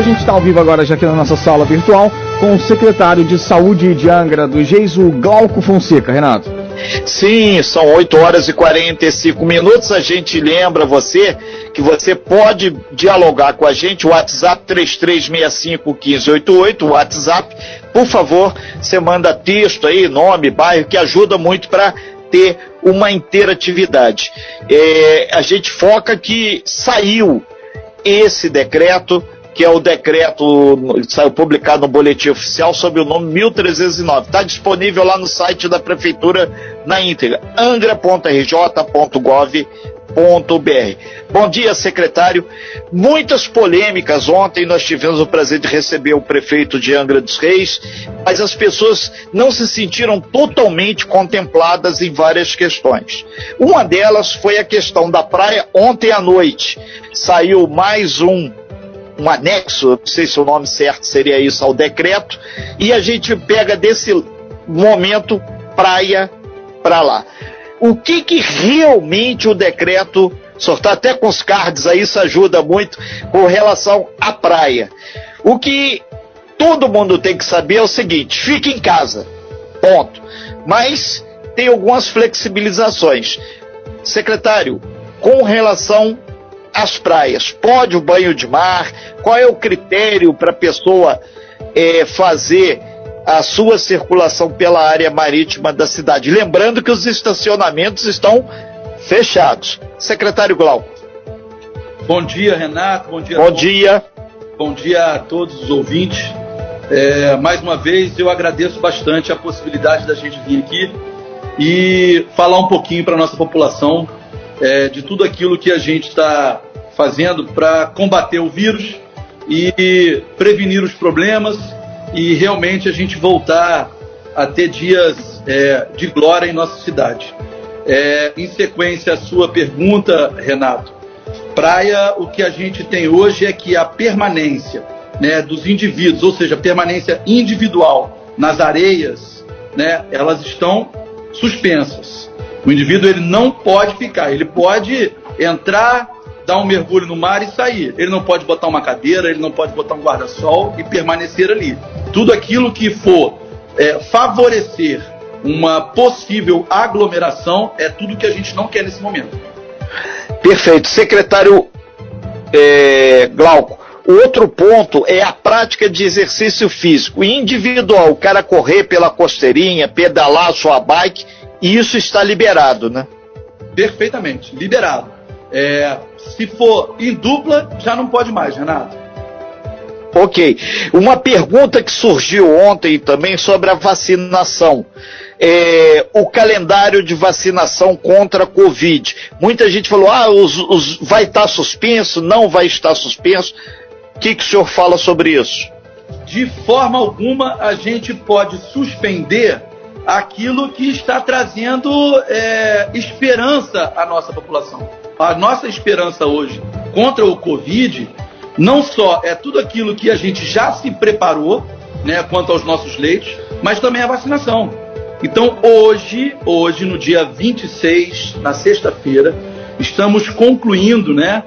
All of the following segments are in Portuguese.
a gente está ao vivo agora já aqui na nossa sala virtual com o secretário de Saúde de Angra do Geiso, Glauco Fonseca. Renato. Sim, são 8 horas e 45 minutos. A gente lembra você que você pode dialogar com a gente, WhatsApp 33651588, o WhatsApp. Por favor, você manda texto aí, nome, bairro, que ajuda muito para ter uma interatividade. É, a gente foca que saiu esse decreto que é o decreto, saiu publicado no boletim oficial sob o nome 1309. Está disponível lá no site da prefeitura na íntegra, angra.rj.gov.br. Bom dia, secretário. Muitas polêmicas. Ontem nós tivemos o prazer de receber o prefeito de Angra dos Reis, mas as pessoas não se sentiram totalmente contempladas em várias questões. Uma delas foi a questão da praia ontem à noite. Saiu mais um um anexo, não sei se o nome certo seria isso, ao decreto, e a gente pega desse momento praia para lá. O que, que realmente o decreto, senhor está até com os cards aí, isso ajuda muito com relação à praia. O que todo mundo tem que saber é o seguinte: fique em casa, ponto. Mas tem algumas flexibilizações. Secretário, com relação as praias? Pode o banho de mar? Qual é o critério para a pessoa é, fazer a sua circulação pela área marítima da cidade? Lembrando que os estacionamentos estão fechados. Secretário Glauco. Bom dia, Renato. Bom dia. Bom dia. Bom dia a todos os ouvintes. É, mais uma vez, eu agradeço bastante a possibilidade da gente vir aqui e falar um pouquinho para a nossa população é, de tudo aquilo que a gente está fazendo para combater o vírus e prevenir os problemas e realmente a gente voltar a ter dias é, de glória em nossa cidade. É, em sequência à sua pergunta, Renato, praia, o que a gente tem hoje é que a permanência né, dos indivíduos, ou seja, a permanência individual nas areias, né, elas estão suspensas. O indivíduo ele não pode ficar, ele pode entrar, dar um mergulho no mar e sair. Ele não pode botar uma cadeira, ele não pode botar um guarda-sol e permanecer ali. Tudo aquilo que for é, favorecer uma possível aglomeração é tudo que a gente não quer nesse momento. Perfeito. Secretário é, Glauco, o outro ponto é a prática de exercício físico individual. O cara correr pela costeirinha, pedalar sua bike e isso está liberado, né? Perfeitamente, liberado. É, se for em dupla, já não pode mais, Renato. Ok. Uma pergunta que surgiu ontem também sobre a vacinação. É, o calendário de vacinação contra a Covid. Muita gente falou: ah, os, os, vai estar suspenso, não vai estar suspenso. O que, que o senhor fala sobre isso? De forma alguma a gente pode suspender aquilo que está trazendo é, esperança à nossa população. A nossa esperança hoje contra o Covid não só é tudo aquilo que a gente já se preparou, né, quanto aos nossos leitos, mas também a vacinação. Então, hoje, hoje no dia 26, na sexta-feira, estamos concluindo, né,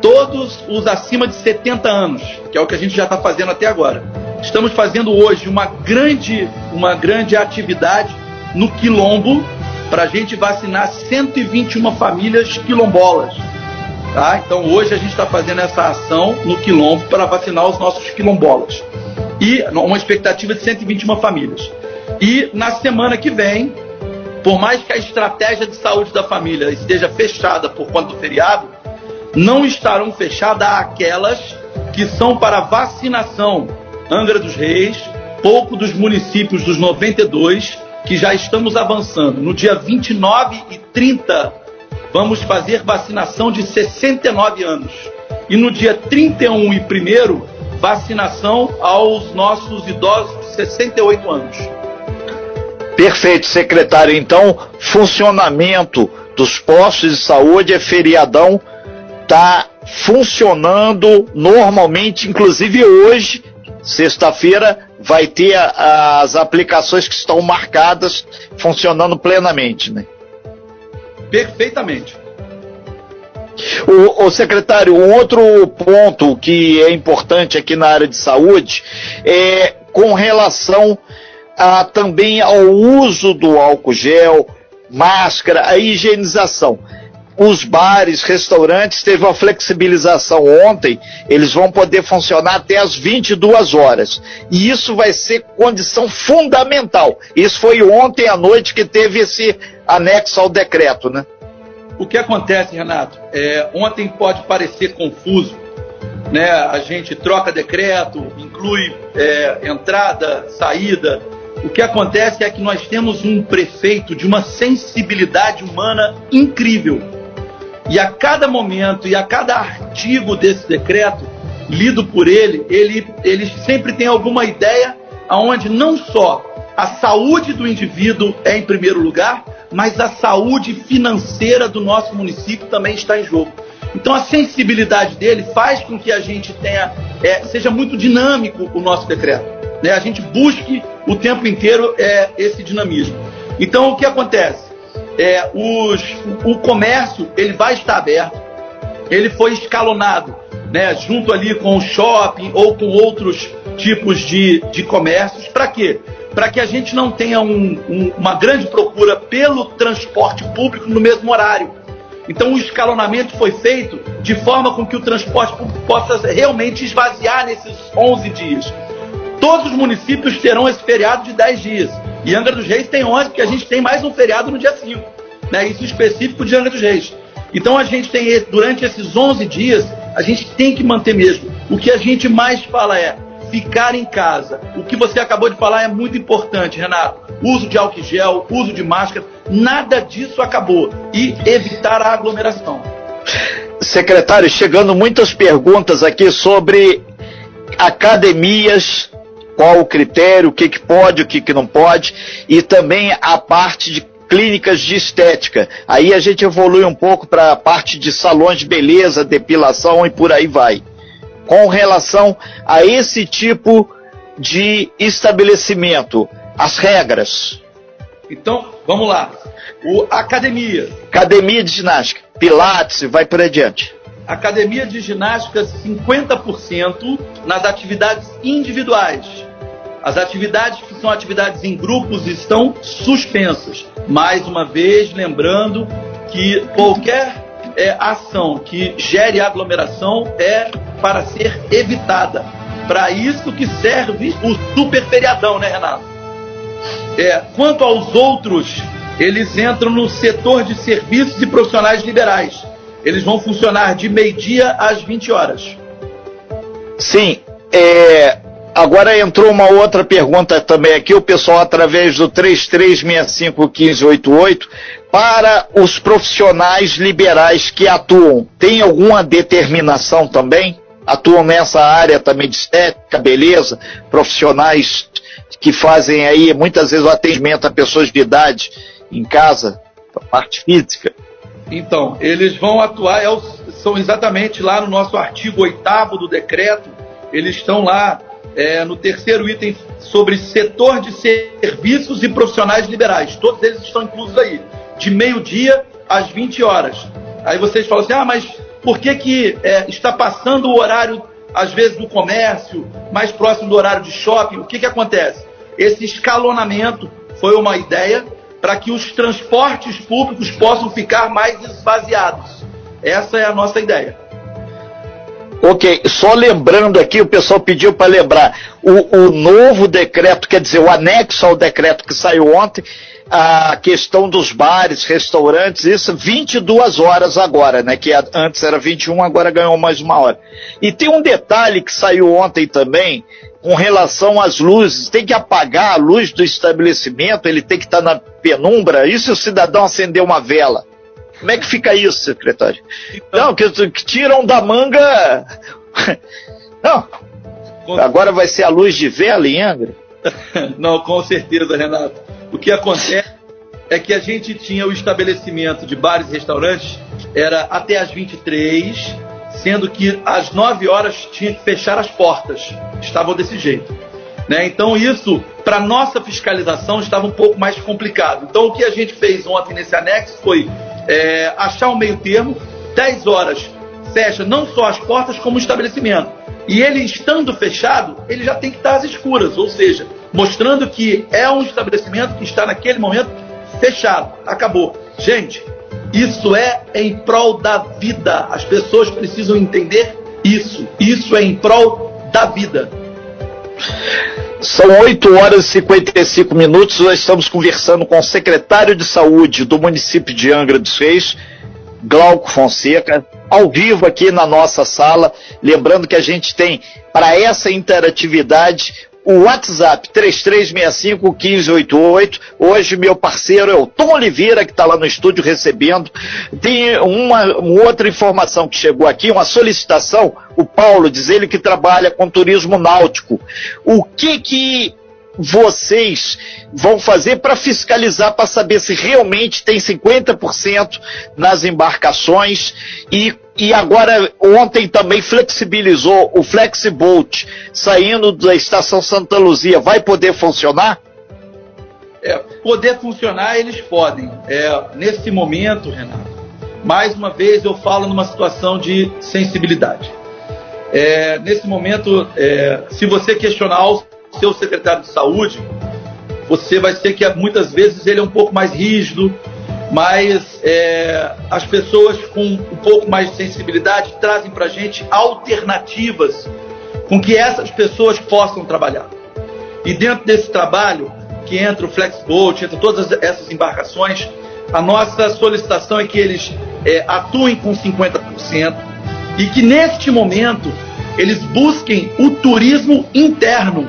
todos os acima de 70 anos, que é o que a gente já está fazendo até agora. Estamos fazendo hoje uma grande, uma grande atividade no Quilombo para a gente vacinar 121 famílias quilombolas. Tá? Então hoje a gente está fazendo essa ação no Quilombo para vacinar os nossos quilombolas. E uma expectativa de 121 famílias. E na semana que vem, por mais que a estratégia de saúde da família esteja fechada por conta do feriado, não estarão fechadas aquelas que são para vacinação. Angra dos Reis, pouco dos municípios dos 92, que já estamos avançando. No dia 29 e 30, vamos fazer vacinação de 69 anos. E no dia 31 e 1, vacinação aos nossos idosos de 68 anos. Perfeito, secretário. Então, funcionamento dos postos de saúde é feriadão está funcionando normalmente, inclusive hoje, sexta-feira, vai ter a, as aplicações que estão marcadas funcionando plenamente, né? Perfeitamente. O, o, secretário, um outro ponto que é importante aqui na área de saúde é com relação a, também ao uso do álcool gel, máscara, a higienização. Os bares, restaurantes, teve uma flexibilização ontem, eles vão poder funcionar até as 22 horas. E isso vai ser condição fundamental. Isso foi ontem à noite que teve esse anexo ao decreto, né? O que acontece, Renato? É, ontem pode parecer confuso, né? A gente troca decreto, inclui é, entrada, saída. O que acontece é que nós temos um prefeito de uma sensibilidade humana incrível. E a cada momento e a cada artigo desse decreto, lido por ele, ele, ele sempre tem alguma ideia aonde não só a saúde do indivíduo é em primeiro lugar, mas a saúde financeira do nosso município também está em jogo. Então a sensibilidade dele faz com que a gente tenha, é, seja muito dinâmico o nosso decreto. Né? A gente busque o tempo inteiro é, esse dinamismo. Então o que acontece? É, os, o comércio ele vai estar aberto, ele foi escalonado, né, junto ali com o shopping ou com outros tipos de, de comércios. Para quê? para que a gente não tenha um, um, uma grande procura pelo transporte público no mesmo horário. Então o escalonamento foi feito de forma com que o transporte público possa realmente esvaziar nesses 11 dias. Todos os municípios terão esse feriado de 10 dias. E Angra dos Reis tem 11, porque a gente tem mais um feriado no dia 5. Né? Isso específico de Angra dos Reis. Então a gente tem, durante esses 11 dias, a gente tem que manter mesmo. O que a gente mais fala é, ficar em casa. O que você acabou de falar é muito importante, Renato. Uso de álcool gel, uso de máscara, nada disso acabou. E evitar a aglomeração. Secretário, chegando muitas perguntas aqui sobre academias, qual o critério, o que, que pode, o que, que não pode, e também a parte de clínicas de estética. Aí a gente evolui um pouco para a parte de salões de beleza, depilação e por aí vai com relação a esse tipo de estabelecimento, as regras. Então, vamos lá. O academia. Academia de ginástica, pilates, vai por adiante. Academia de ginástica 50% nas atividades individuais. As atividades que são atividades em grupos estão suspensas. Mais uma vez, lembrando que qualquer é, ação que gere aglomeração é para ser evitada. Para isso que serve o super feriadão, né, Renato? É, quanto aos outros, eles entram no setor de serviços e profissionais liberais. Eles vão funcionar de meio-dia às 20 horas. Sim. É, agora entrou uma outra pergunta também aqui, o pessoal através do 33651588 para os profissionais liberais que atuam, tem alguma determinação também? Atuam nessa área também de estética, beleza, profissionais que fazem aí muitas vezes o atendimento a pessoas de idade em casa, parte física. Então, eles vão atuar, é são exatamente lá no nosso artigo 8 do decreto, eles estão lá é, no terceiro item sobre setor de serviços e profissionais liberais. Todos eles estão inclusos aí de meio-dia às 20 horas. Aí vocês falam assim: ah, mas por que, que é, está passando o horário, às vezes, do comércio, mais próximo do horário de shopping? O que, que acontece? Esse escalonamento foi uma ideia para que os transportes públicos possam ficar mais esvaziados. Essa é a nossa ideia. Ok, só lembrando aqui, o pessoal pediu para lembrar, o, o novo decreto, quer dizer, o anexo ao decreto que saiu ontem, a questão dos bares, restaurantes, isso 22 horas agora, né? Que antes era 21, agora ganhou mais uma hora. E tem um detalhe que saiu ontem também, com relação às luzes, tem que apagar a luz do estabelecimento, ele tem que estar na penumbra, e se o cidadão acender uma vela? Como é que fica isso, secretário? Então, Não, que, que tiram da manga. Não. Agora vai ser a luz de vela em Angra? Não, com certeza, Renato. O que acontece é que a gente tinha o estabelecimento de bares e restaurantes, era até as 23, sendo que às 9 horas tinha que fechar as portas. Estavam desse jeito. Né? Então isso, para nossa fiscalização, estava um pouco mais complicado. Então o que a gente fez ontem nesse anexo foi é, achar um meio termo, 10 horas fecha não só as portas, como o estabelecimento. E ele estando fechado, ele já tem que estar às escuras, ou seja, mostrando que é um estabelecimento que está naquele momento fechado. Acabou. Gente, isso é em prol da vida. As pessoas precisam entender isso. Isso é em prol da vida. São 8 horas e 55 minutos. Nós estamos conversando com o secretário de saúde do município de Angra dos Reis, Glauco Fonseca, ao vivo aqui na nossa sala. Lembrando que a gente tem, para essa interatividade, o WhatsApp 3365-1588. Hoje, meu parceiro é o Tom Oliveira, que está lá no estúdio recebendo. Tem uma, uma, outra informação que chegou aqui, uma solicitação. O Paulo diz ele que trabalha com turismo náutico. O que que vocês vão fazer para fiscalizar, para saber se realmente tem 50% nas embarcações e, e agora ontem também flexibilizou o Flexibolt saindo da estação Santa Luzia, vai poder funcionar? É, poder funcionar eles podem. É, nesse momento, Renato, mais uma vez eu falo numa situação de sensibilidade. É, nesse momento, é, se você questionar seu secretário de saúde, você vai ser que muitas vezes ele é um pouco mais rígido, mas é, as pessoas com um pouco mais de sensibilidade trazem para a gente alternativas com que essas pessoas possam trabalhar. E dentro desse trabalho, que entra o Flexboat, entra todas essas embarcações, a nossa solicitação é que eles é, atuem com 50% e que neste momento eles busquem o turismo interno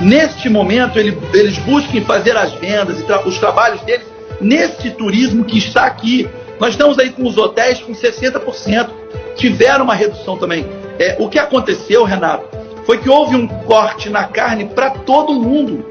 neste momento ele, eles busquem fazer as vendas e tra os trabalhos deles nesse turismo que está aqui. Nós estamos aí com os hotéis com 60%, tiveram uma redução também. É, o que aconteceu, Renato, foi que houve um corte na carne para todo mundo.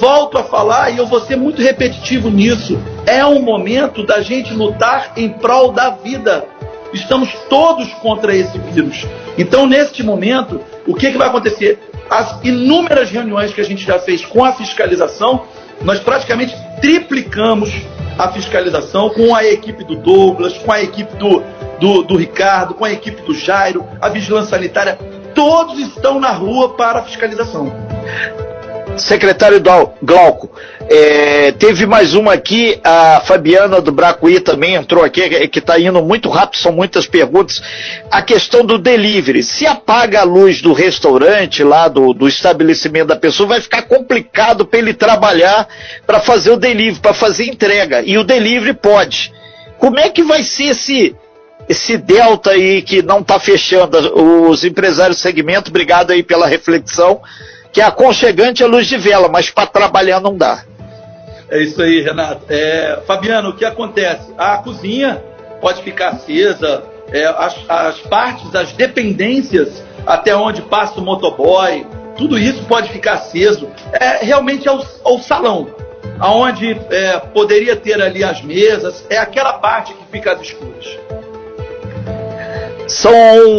Volto a falar e eu vou ser muito repetitivo nisso. É um momento da gente lutar em prol da vida. Estamos todos contra esse vírus. Então, neste momento, o que, que vai acontecer? As inúmeras reuniões que a gente já fez com a fiscalização, nós praticamente triplicamos a fiscalização com a equipe do Douglas, com a equipe do, do, do Ricardo, com a equipe do Jairo, a vigilância sanitária, todos estão na rua para a fiscalização. Secretário Glauco, é, teve mais uma aqui, a Fabiana do Bracuí também entrou aqui, que está indo muito rápido, são muitas perguntas. A questão do delivery, se apaga a luz do restaurante lá, do, do estabelecimento da pessoa, vai ficar complicado para ele trabalhar para fazer o delivery, para fazer entrega. E o delivery pode. Como é que vai ser esse, esse delta aí que não está fechando? Os empresários segmento, obrigado aí pela reflexão que é aconchegante a luz de vela, mas para trabalhar não dá. É isso aí, Renato. É, Fabiano, o que acontece? A cozinha pode ficar acesa, é, as, as partes, as dependências até onde passa o motoboy, tudo isso pode ficar aceso. É, realmente é o, é o salão, aonde é, poderia ter ali as mesas, é aquela parte que fica às escuras. São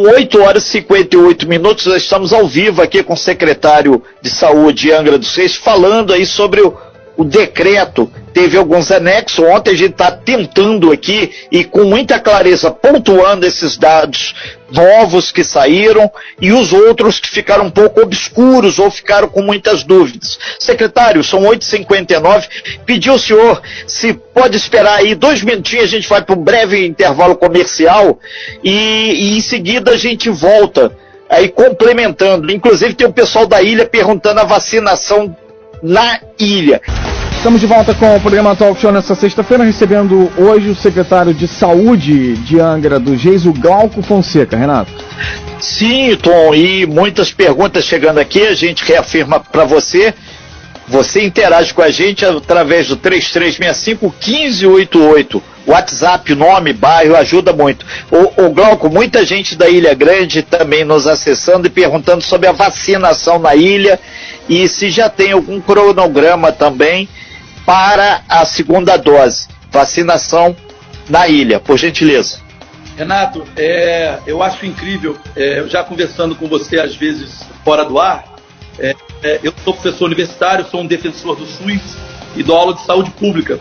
8 horas e 58 minutos, nós estamos ao vivo aqui com o secretário de Saúde Angra dos Reis, falando aí sobre o, o decreto. Teve alguns anexos, ontem a gente está tentando aqui e com muita clareza pontuando esses dados novos que saíram e os outros que ficaram um pouco obscuros ou ficaram com muitas dúvidas. Secretário, são 8h59, pediu o senhor se pode esperar aí dois minutinhos, a gente vai para um breve intervalo comercial e, e em seguida a gente volta aí complementando. Inclusive tem o pessoal da ilha perguntando a vacinação na ilha. Estamos de volta com o programa Talk Show nessa sexta-feira, recebendo hoje o secretário de Saúde de Angra do Geis, o Glauco Fonseca. Renato. Sim, Tom, e muitas perguntas chegando aqui, a gente reafirma para você. Você interage com a gente através do 3365-1588. WhatsApp, nome, bairro, ajuda muito. O, o Glauco, muita gente da Ilha Grande também nos acessando e perguntando sobre a vacinação na ilha e se já tem algum cronograma também para a segunda dose. Vacinação na ilha, por gentileza. Renato, é, eu acho incrível, é, já conversando com você às vezes fora do ar, é, é, eu sou professor universitário, sou um defensor do SUS e dou aula de saúde pública.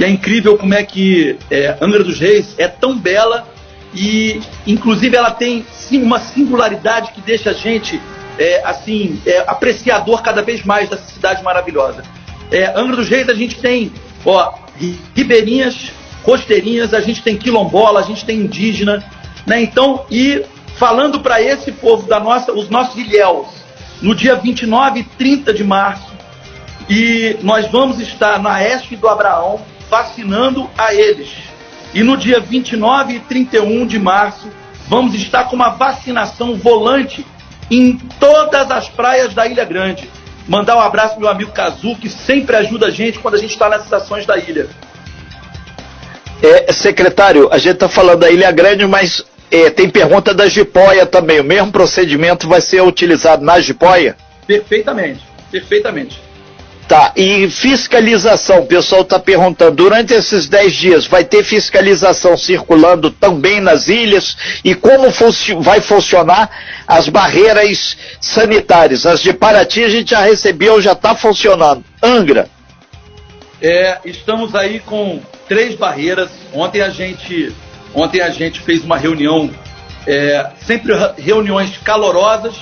E é incrível como é que é, Angra dos Reis é tão bela e inclusive ela tem sim uma singularidade que deixa a gente é, assim é, apreciador cada vez mais dessa cidade maravilhosa. É, Angra dos Reis a gente tem ó, ribeirinhas, costeirinhas, a gente tem quilombola, a gente tem indígena, né? Então, e falando para esse povo da nossa, os nossos ilhéus, no dia 29 e 30 de março, e nós vamos estar na Este do Abraão vacinando a eles. E no dia 29 e 31 de março, vamos estar com uma vacinação volante em todas as praias da Ilha Grande. Mandar um abraço pro meu amigo Kazu, que sempre ajuda a gente quando a gente está nas estações da ilha. É, secretário, a gente está falando da Ilha Grande, mas é, tem pergunta da Jipoia também. O mesmo procedimento vai ser utilizado na Jipoia? Perfeitamente, perfeitamente. Tá, e fiscalização, o pessoal está perguntando, durante esses 10 dias vai ter fiscalização circulando também nas ilhas e como vai funcionar as barreiras sanitárias? As de Paraty a gente já recebeu, já está funcionando. Angra? É, estamos aí com três barreiras. Ontem a gente, ontem a gente fez uma reunião, é, sempre reuniões calorosas,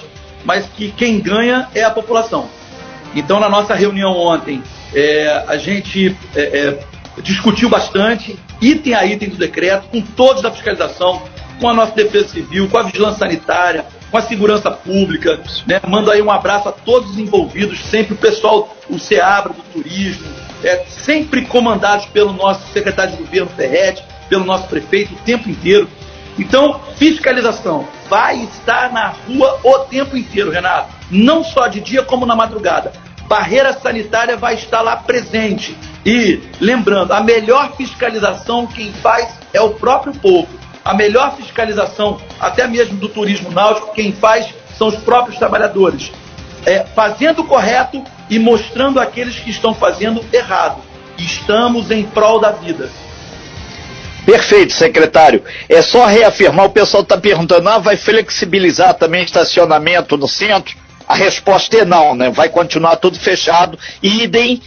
mas que quem ganha é a população. Então, na nossa reunião ontem, é, a gente é, é, discutiu bastante, item a item do decreto, com todos da fiscalização, com a nossa defesa civil, com a vigilância sanitária, com a segurança pública. Né? Mando aí um abraço a todos os envolvidos, sempre o pessoal, o SEABRA do turismo, é, sempre comandados pelo nosso secretário de governo Ferretti, pelo nosso prefeito o tempo inteiro. Então, fiscalização vai estar na rua o tempo inteiro, Renato. Não só de dia como na madrugada. Barreira sanitária vai estar lá presente. E, lembrando, a melhor fiscalização quem faz é o próprio povo. A melhor fiscalização, até mesmo do turismo náutico, quem faz são os próprios trabalhadores. É, fazendo o correto e mostrando aqueles que estão fazendo errado. Estamos em prol da vida. Perfeito, secretário. É só reafirmar, o pessoal está perguntando, ah, vai flexibilizar também estacionamento no centro? A resposta é não, né? Vai continuar tudo fechado, idem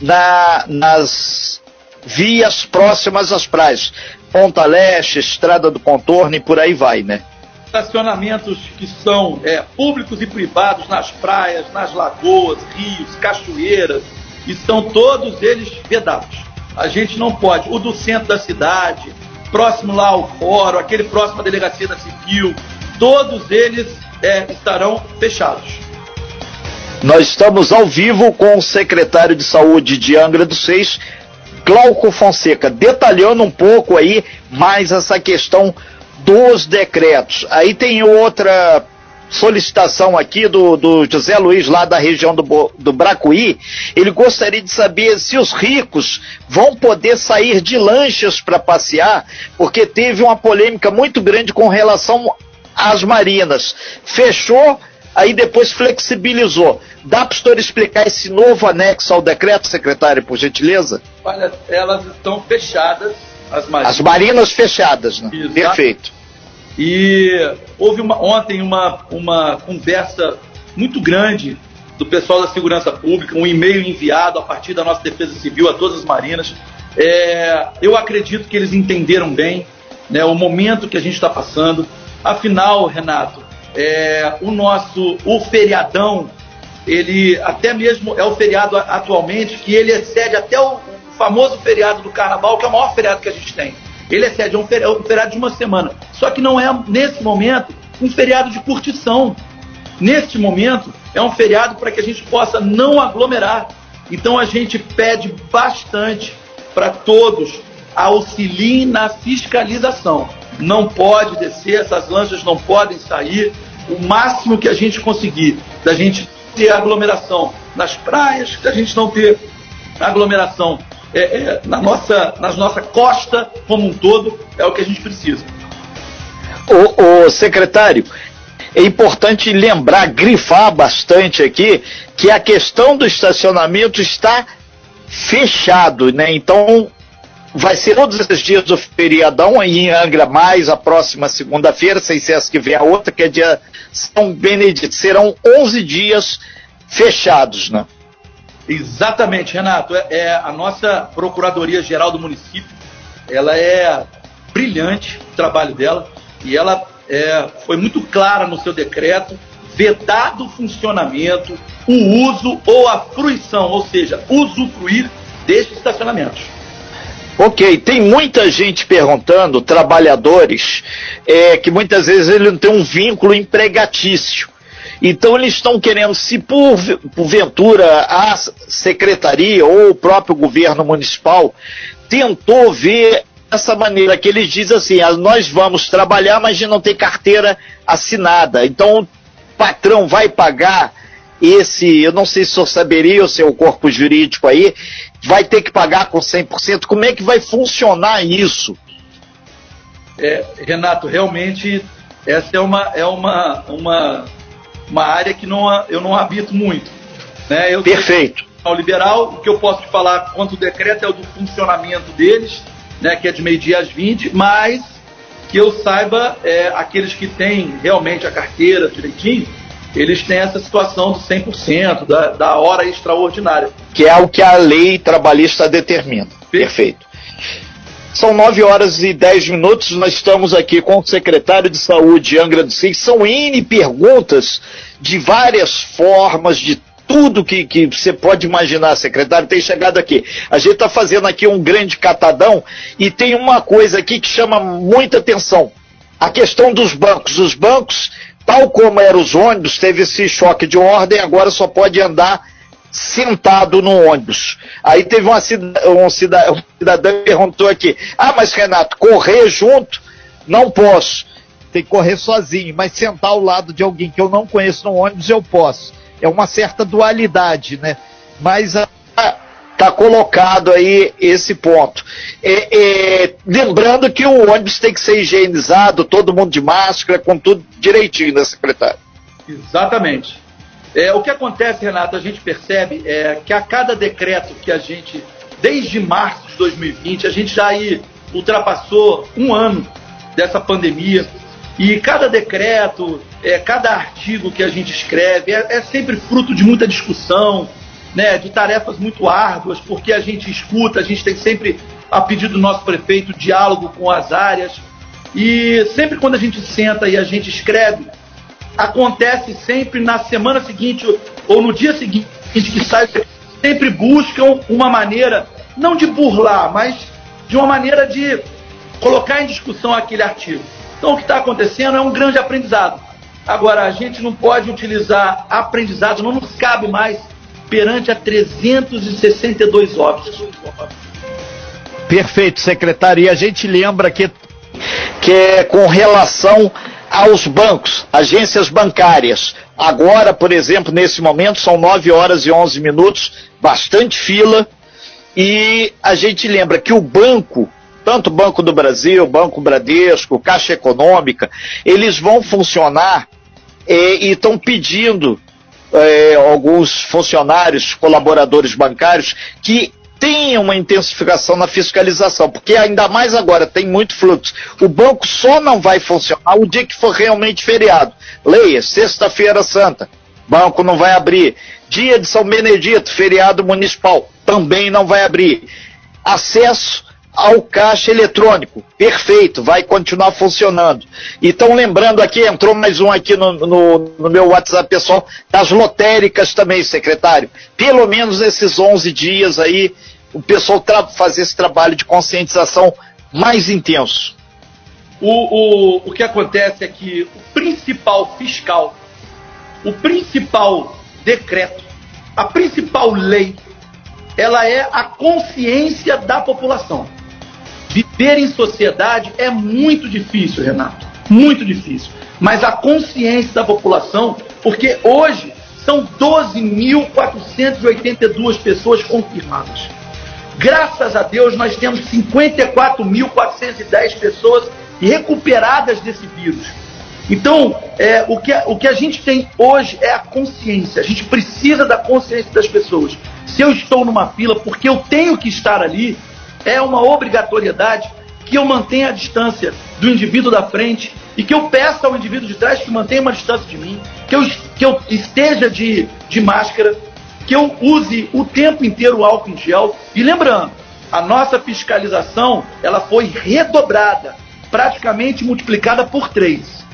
na, nas vias próximas às praias. Ponta Leste, Estrada do Contorno e por aí vai, né? Estacionamentos que são é, públicos e privados nas praias, nas lagoas, rios, cachoeiras, estão todos eles vedados a gente não pode. O do centro da cidade, próximo lá ao fórum, aquele próximo à delegacia da Civil, todos eles é, estarão fechados. Nós estamos ao vivo com o secretário de Saúde de Angra dos Seis, Glauco Fonseca, detalhando um pouco aí mais essa questão dos decretos. Aí tem outra solicitação aqui do, do José Luiz, lá da região do, do Bracuí. Ele gostaria de saber se os ricos vão poder sair de lanchas para passear, porque teve uma polêmica muito grande com relação às marinas. Fechou, aí depois flexibilizou. Dá para o senhor explicar esse novo anexo ao decreto, secretário, por gentileza? Olha, elas estão fechadas, as marinas. As marinas fechadas, né? Exato. Perfeito. E houve uma, ontem uma, uma conversa muito grande do pessoal da segurança pública, um e-mail enviado a partir da nossa defesa civil a todas as marinas. É, eu acredito que eles entenderam bem né, o momento que a gente está passando. Afinal, Renato, é, o nosso o feriadão, ele até mesmo é o feriado atualmente que ele excede até o, famoso feriado do Carnaval, que é o maior feriado que a gente tem. Ele excede é feriado, um feriado de uma semana. Só que não é, nesse momento, um feriado de curtição. Neste momento, é um feriado para que a gente possa não aglomerar. Então a gente pede bastante para todos auxiliem na fiscalização. Não pode descer, essas lanchas não podem sair. O máximo que a gente conseguir da gente ter aglomeração nas praias, da gente não ter aglomeração é, é, na nossa, nas nossa costa como um todo, é o que a gente precisa. O, o secretário, é importante lembrar, grifar bastante aqui, que a questão do estacionamento está fechado, né? Então, vai ser todos esses dias do feriadão em Angra, mais a próxima segunda-feira, sem ser essa que vem a outra, que é dia São Benedito. Serão 11 dias fechados, né? Exatamente, Renato. É, é a nossa Procuradoria Geral do município, ela é brilhante o trabalho dela e ela é, foi muito clara no seu decreto, vedado o funcionamento, o uso ou a fruição, ou seja, usufruir destes estacionamentos. Ok, tem muita gente perguntando, trabalhadores, é, que muitas vezes ele não tem um vínculo empregatício. Então eles estão querendo, se por, porventura a secretaria ou o próprio governo municipal tentou ver essa maneira que eles dizem assim, ah, nós vamos trabalhar, mas a gente não tem carteira assinada. Então o patrão vai pagar esse, eu não sei se senhor saberia, o seu corpo jurídico aí, vai ter que pagar com 100%. Como é que vai funcionar isso? É, Renato, realmente essa é uma, é uma, uma, uma área que não, eu não habito muito. Né? Eu Perfeito. Ao liberal, o que eu posso te falar quanto o decreto é o do funcionamento deles, né, que é de meio-dia às 20, mas que eu saiba, é, aqueles que têm realmente a carteira direitinho, eles têm essa situação do 100%, da, da hora extraordinária. Que é o que a lei trabalhista determina. Perfeito. São 9 horas e 10 minutos, nós estamos aqui com o secretário de Saúde, Angra dos Reis. São N perguntas de várias formas, de tudo que, que você pode imaginar, secretário, tem chegado aqui. A gente está fazendo aqui um grande catadão e tem uma coisa aqui que chama muita atenção. A questão dos bancos. Os bancos, tal como eram os ônibus, teve esse choque de ordem, agora só pode andar sentado no ônibus. Aí teve uma um cidadão, um cidadão que perguntou aqui: Ah, mas Renato, correr junto? Não posso. Tem que correr sozinho, mas sentar ao lado de alguém que eu não conheço no ônibus eu posso é uma certa dualidade, né? Mas está colocado aí esse ponto. É, é, lembrando que o ônibus tem que ser higienizado, todo mundo de máscara, com tudo direitinho, né, secretário? Exatamente. É, o que acontece, Renato, a gente percebe é que a cada decreto que a gente, desde março de 2020, a gente já aí ultrapassou um ano dessa pandemia, e cada decreto, é, cada artigo que a gente escreve é, é, sempre fruto de muita discussão, né, de tarefas muito árduas, porque a gente escuta, a gente tem sempre, a pedido do nosso prefeito, diálogo com as áreas. E sempre quando a gente senta e a gente escreve, acontece sempre na semana seguinte ou no dia seguinte que sai, sempre buscam uma maneira, não de burlar, mas de uma maneira de colocar em discussão aquele artigo. Então, o que está acontecendo é um grande aprendizado. Agora, a gente não pode utilizar aprendizado, não nos cabe mais perante a 362 óbitos. Perfeito, secretário. E a gente lembra que, que é com relação aos bancos, agências bancárias. Agora, por exemplo, nesse momento, são 9 horas e 11 minutos, bastante fila. E a gente lembra que o banco tanto Banco do Brasil, Banco Bradesco, Caixa Econômica, eles vão funcionar é, e estão pedindo é, alguns funcionários, colaboradores bancários, que tenham uma intensificação na fiscalização, porque ainda mais agora tem muito fluxo. O banco só não vai funcionar o dia que for realmente feriado. Leia, sexta-feira santa, banco não vai abrir. Dia de São Benedito, feriado municipal, também não vai abrir. Acesso ao caixa eletrônico. Perfeito, vai continuar funcionando. Então, lembrando aqui, entrou mais um aqui no, no, no meu WhatsApp pessoal, das lotéricas também, secretário. Pelo menos esses 11 dias aí, o pessoal fazer esse trabalho de conscientização mais intenso. O, o, o que acontece é que o principal fiscal, o principal decreto, a principal lei, ela é a consciência da população. Viver em sociedade é muito difícil, Renato. Muito difícil. Mas a consciência da população, porque hoje são 12.482 pessoas confirmadas. Graças a Deus, nós temos 54.410 pessoas recuperadas desse vírus. Então, é, o, que, o que a gente tem hoje é a consciência. A gente precisa da consciência das pessoas. Se eu estou numa fila porque eu tenho que estar ali, é uma obrigatoriedade que eu mantenha a distância do indivíduo da frente e que eu peça ao indivíduo de trás que mantenha uma distância de mim, que eu, que eu esteja de, de máscara, que eu use o tempo inteiro o álcool em gel. E lembrando, a nossa fiscalização ela foi redobrada. praticamente multiplicada por três.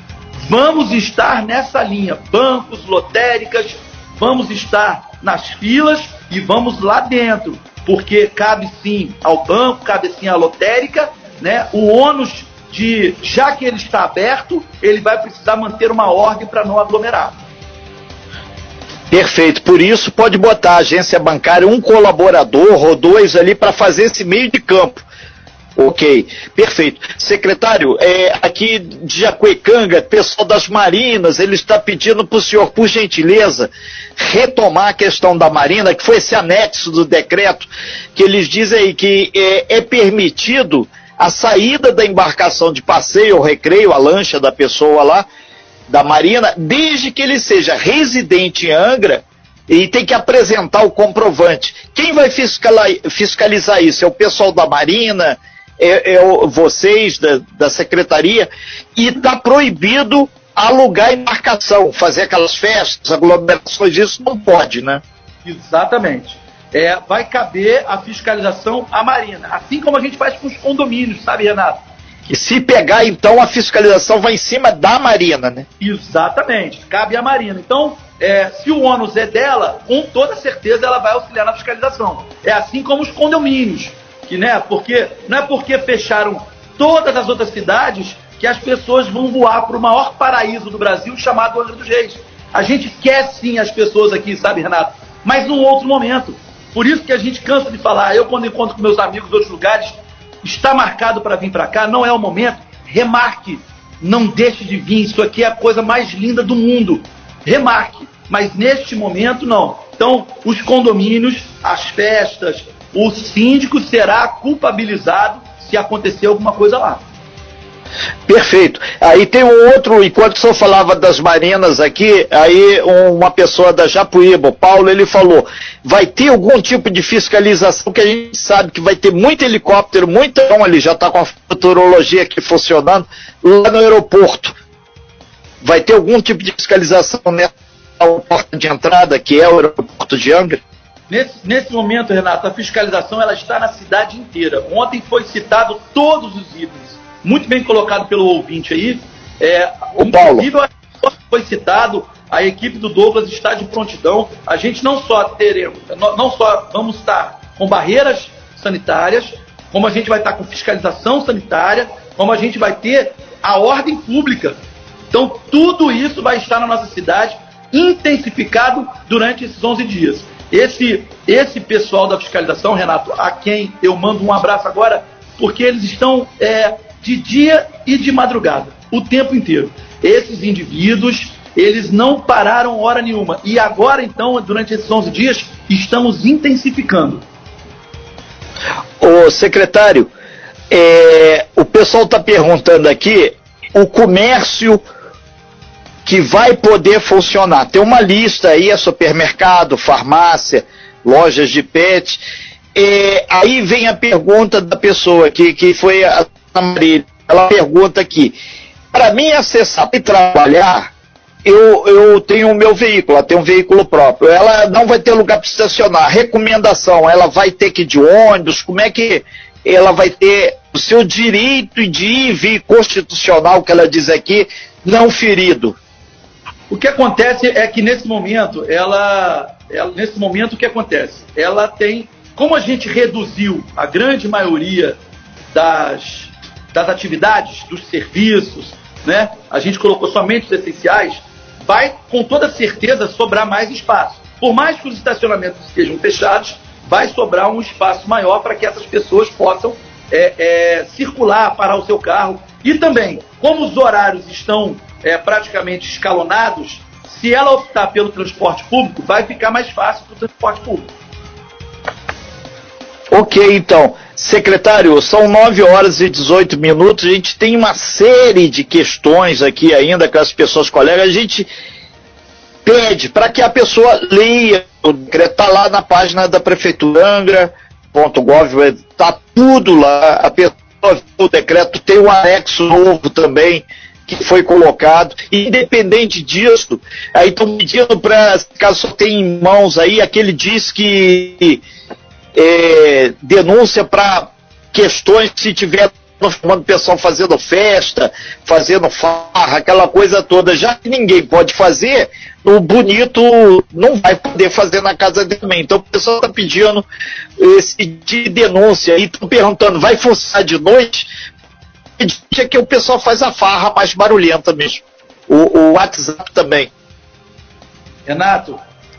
Vamos estar nessa linha, bancos, lotéricas, vamos estar nas filas e vamos lá dentro, porque cabe sim ao banco, cabe sim à lotérica, né? O ônus de, já que ele está aberto, ele vai precisar manter uma ordem para não aglomerar. Perfeito. Por isso, pode botar a agência bancária um colaborador ou dois ali para fazer esse meio de campo. Ok, perfeito. Secretário, é, aqui de Jacuecanga, pessoal das Marinas, ele está pedindo para o senhor, por gentileza, retomar a questão da Marina, que foi esse anexo do decreto, que eles dizem aí que é, é permitido a saída da embarcação de passeio ou recreio, a lancha da pessoa lá, da Marina, desde que ele seja residente em Angra e tem que apresentar o comprovante. Quem vai fiscalizar isso? É o pessoal da Marina? É, é vocês da, da secretaria? E está proibido alugar embarcação, fazer aquelas festas, aglomerações, isso não pode, né? Exatamente. É, vai caber a fiscalização à Marina, assim como a gente faz com os condomínios, sabe, Renato? E se pegar, então, a fiscalização vai em cima da Marina, né? Exatamente, cabe à Marina. Então, é, se o ônus é dela, com toda certeza ela vai auxiliar na fiscalização. É assim como os condomínios, que, né, porque, não é porque fecharam todas as outras cidades que as pessoas vão voar para o maior paraíso do Brasil, chamado Angra dos Reis. A gente quer sim as pessoas aqui, sabe, Renato? Mas num outro momento. Por isso que a gente cansa de falar. Eu, quando encontro com meus amigos em outros lugares, está marcado para vir para cá, não é o momento, remarque. Não deixe de vir, isso aqui é a coisa mais linda do mundo. Remarque. Mas neste momento, não. Então, os condomínios, as festas, o síndico será culpabilizado se acontecer alguma coisa lá. Perfeito. Aí tem um outro, enquanto o senhor falava das marinas aqui, aí uma pessoa da Japuíba, o Paulo, ele falou, vai ter algum tipo de fiscalização que a gente sabe que vai ter muito helicóptero, muito bom ali, já está com a futurologia aqui funcionando, lá no aeroporto. Vai ter algum tipo de fiscalização nessa porta de entrada, que é o aeroporto de Angra? Nesse, nesse momento, Renato, a fiscalização ela está na cidade inteira. Ontem foi citado todos os itens muito bem colocado pelo ouvinte aí. É, o Paulo. Foi citado, a equipe do Douglas está de prontidão. A gente não só teremos, não só vamos estar com barreiras sanitárias, como a gente vai estar com fiscalização sanitária, como a gente vai ter a ordem pública. Então, tudo isso vai estar na nossa cidade intensificado durante esses 11 dias. Esse, esse pessoal da fiscalização, Renato, a quem eu mando um abraço agora, porque eles estão é, de dia e de madrugada, o tempo inteiro. Esses indivíduos, eles não pararam hora nenhuma. E agora, então, durante esses 11 dias, estamos intensificando. Ô, secretário, é, o pessoal está perguntando aqui o comércio que vai poder funcionar. Tem uma lista aí, é supermercado, farmácia, lojas de pet. É, aí vem a pergunta da pessoa que, que foi a Marília, ela pergunta aqui, para mim acessar e trabalhar, eu, eu tenho o meu veículo, ela tem um veículo próprio, ela não vai ter lugar para estacionar. Recomendação, ela vai ter que ir de ônibus, como é que ela vai ter o seu direito de ir e vir constitucional, que ela diz aqui, não ferido? O que acontece é que nesse momento, ela, ela, nesse momento o que acontece? Ela tem, como a gente reduziu a grande maioria das das atividades, dos serviços, né? A gente colocou somente os essenciais, vai com toda certeza sobrar mais espaço. Por mais que os estacionamentos estejam fechados, vai sobrar um espaço maior para que essas pessoas possam é, é, circular, parar o seu carro. E também, como os horários estão é, praticamente escalonados, se ela optar pelo transporte público, vai ficar mais fácil para o transporte público. Ok, então. Secretário, são 9 horas e 18 minutos. A gente tem uma série de questões aqui ainda com as pessoas colegas. A gente pede para que a pessoa leia o decreto. Está lá na página da Prefeitura Angra.gov, está tudo lá. A pessoa o decreto tem um anexo novo também que foi colocado. Independente disso, aí estão pedindo para, caso só tenha em mãos aí, aquele diz que é, denúncia para questões se tiver chamando o pessoal fazendo festa, fazendo farra, aquela coisa toda. Já que ninguém pode fazer, o bonito não vai poder fazer na casa dele também. Então o pessoal está pedindo esse de denúncia e estão perguntando, vai funcionar de noite? É que o pessoal faz a farra mais barulhenta mesmo. O, o WhatsApp também. Renato,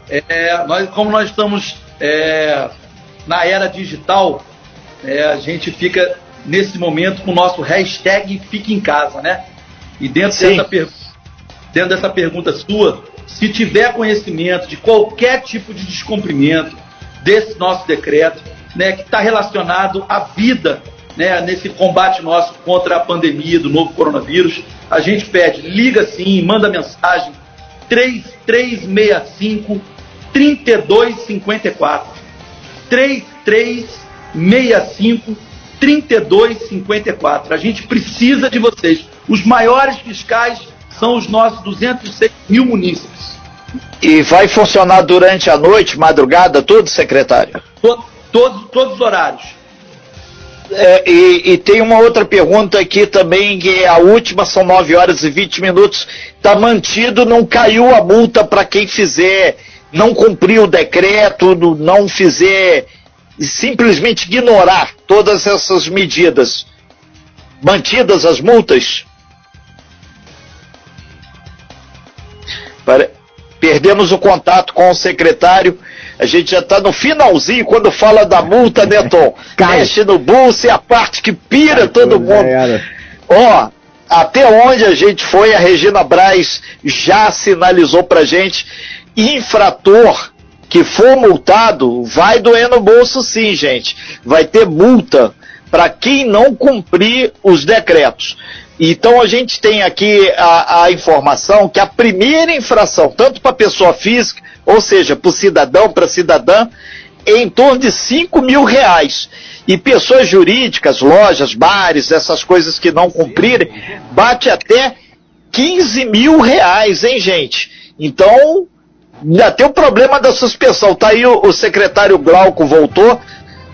é, nós, como nós estamos é, na era digital, é, a gente fica nesse momento com o nosso hashtag Fique em Casa, né? E dentro dessa, dentro dessa pergunta sua, se tiver conhecimento de qualquer tipo de descumprimento desse nosso decreto, né, que está relacionado à vida, né, nesse combate nosso contra a pandemia do novo coronavírus, a gente pede, liga sim, manda mensagem, 3365 3254. 3365 3254. A gente precisa de vocês. Os maiores fiscais são os nossos 206 mil munícipes. E vai funcionar durante a noite, madrugada, tudo, secretário? Todo, todos, todos os horários. É, e, e, tem uma outra pergunta aqui também, que é a última, são 9 horas e 20 minutos. Está mantido, não caiu a multa para quem fizer, não cumprir o decreto, não fizer, simplesmente ignorar todas essas medidas. Mantidas as multas? Perdemos o contato com o secretário. A gente já está no finalzinho quando fala da multa, né, Tom? Mexe no bolso e a parte que pira todo mundo. Ó, até onde a gente foi, a Regina Braz já sinalizou pra gente. Infrator que for multado vai doer no bolso sim, gente. Vai ter multa para quem não cumprir os decretos. Então a gente tem aqui a, a informação que a primeira infração, tanto para pessoa física, ou seja, para o cidadão, para cidadã, é em torno de 5 mil reais. E pessoas jurídicas, lojas, bares, essas coisas que não cumprirem, bate até 15 mil reais, hein, gente? Então, ainda tem o problema da suspensão. Tá aí o, o secretário Glauco voltou,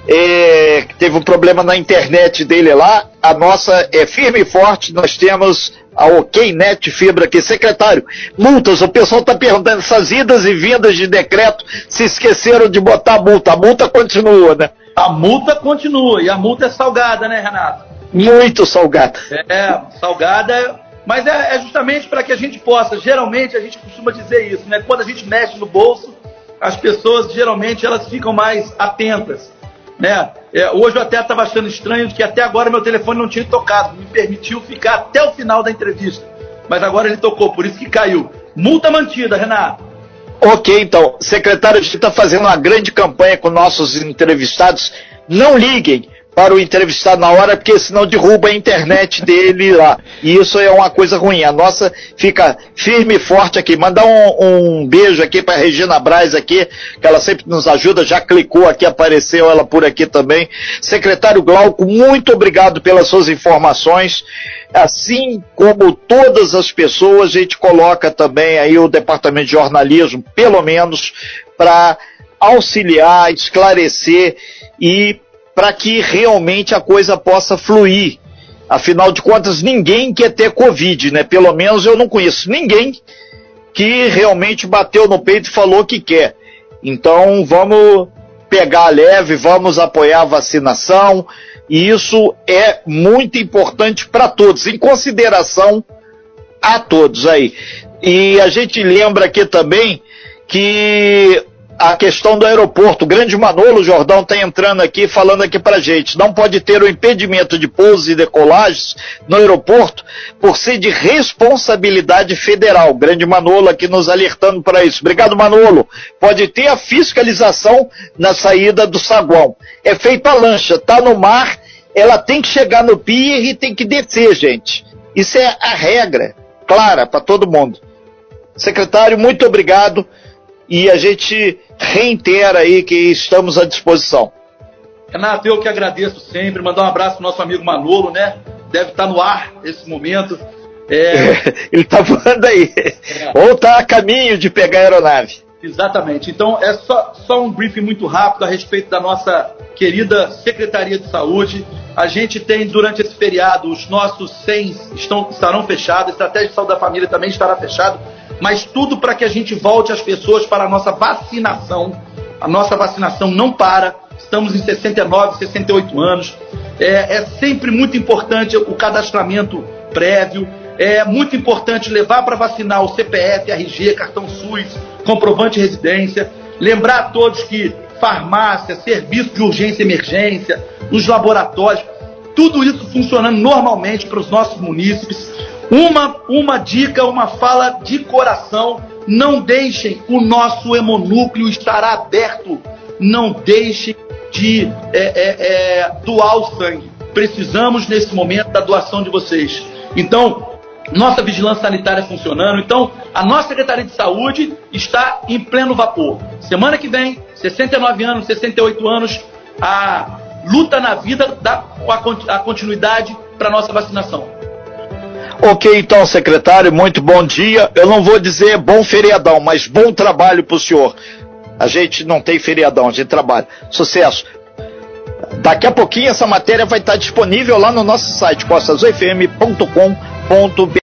é, teve um problema na internet dele lá. A nossa é firme e forte. Nós temos a OKNet Fibra aqui. Secretário, multas. O pessoal está perguntando essas idas e vindas de decreto. Se esqueceram de botar a multa. A multa continua, né? A multa continua. E a multa é salgada, né, Renato? Muito salgada. É, salgada. Mas é, é justamente para que a gente possa. Geralmente a gente costuma dizer isso, né? Quando a gente mexe no bolso, as pessoas geralmente elas ficam mais atentas. Né? É, hoje eu até estava achando estranho que até agora meu telefone não tinha tocado, me permitiu ficar até o final da entrevista. Mas agora ele tocou, por isso que caiu. Multa mantida, Renato. Ok, então, secretário, a gente está fazendo uma grande campanha com nossos entrevistados. Não liguem, para o entrevistado na hora, porque senão derruba a internet dele lá. E isso é uma coisa ruim. A nossa fica firme e forte aqui. Mandar um, um beijo aqui para Regina Braz aqui, que ela sempre nos ajuda, já clicou aqui, apareceu ela por aqui também. Secretário Glauco, muito obrigado pelas suas informações. Assim como todas as pessoas, a gente coloca também aí o departamento de jornalismo, pelo menos, para auxiliar, esclarecer e para que realmente a coisa possa fluir. Afinal de contas, ninguém quer ter Covid, né? Pelo menos eu não conheço ninguém que realmente bateu no peito e falou que quer. Então vamos pegar leve, vamos apoiar a vacinação, e isso é muito importante para todos, em consideração a todos aí. E a gente lembra aqui também que a questão do aeroporto. O grande Manolo Jordão está entrando aqui, falando aqui para gente. Não pode ter o impedimento de pousos e decolagens no aeroporto por ser de responsabilidade federal. O grande Manolo aqui nos alertando para isso. Obrigado, Manolo. Pode ter a fiscalização na saída do saguão. É feita a lancha, tá no mar, ela tem que chegar no pier e tem que descer, gente. Isso é a regra clara para todo mundo. Secretário, muito obrigado e a gente reitera aí que estamos à disposição. Renato, eu que agradeço sempre, mandar um abraço pro nosso amigo Manolo, né? Deve estar no ar nesse momento. É... Ele está voando aí. É. Ou está a caminho de pegar a aeronave. Exatamente. Então, é só, só um briefing muito rápido a respeito da nossa querida Secretaria de Saúde. A gente tem, durante esse feriado, os nossos CENs estão, estarão fechados, a Estratégia de Saúde da Família também estará fechado, mas tudo para que a gente volte as pessoas para a nossa vacinação. A nossa vacinação não para, estamos em 69, 68 anos. É, é sempre muito importante o cadastramento prévio, é muito importante levar para vacinar o CPF, RG, cartão SUS, comprovante de residência. Lembrar a todos que farmácia, serviço de urgência e emergência, os laboratórios, tudo isso funcionando normalmente para os nossos munícipes. Uma, uma dica, uma fala de coração: não deixem o nosso hemonúcleo estar aberto, não deixem de é, é, é, doar o sangue. Precisamos nesse momento da doação de vocês. Então, nossa vigilância sanitária funcionando. Então, a nossa Secretaria de Saúde está em pleno vapor. Semana que vem, 69 anos, 68 anos, a luta na vida dá a continuidade para a nossa vacinação. Ok, então, secretário, muito bom dia. Eu não vou dizer bom feriadão, mas bom trabalho para o senhor. A gente não tem feriadão, a gente trabalha. Sucesso. Daqui a pouquinho essa matéria vai estar disponível lá no nosso site, costasufm.com.br.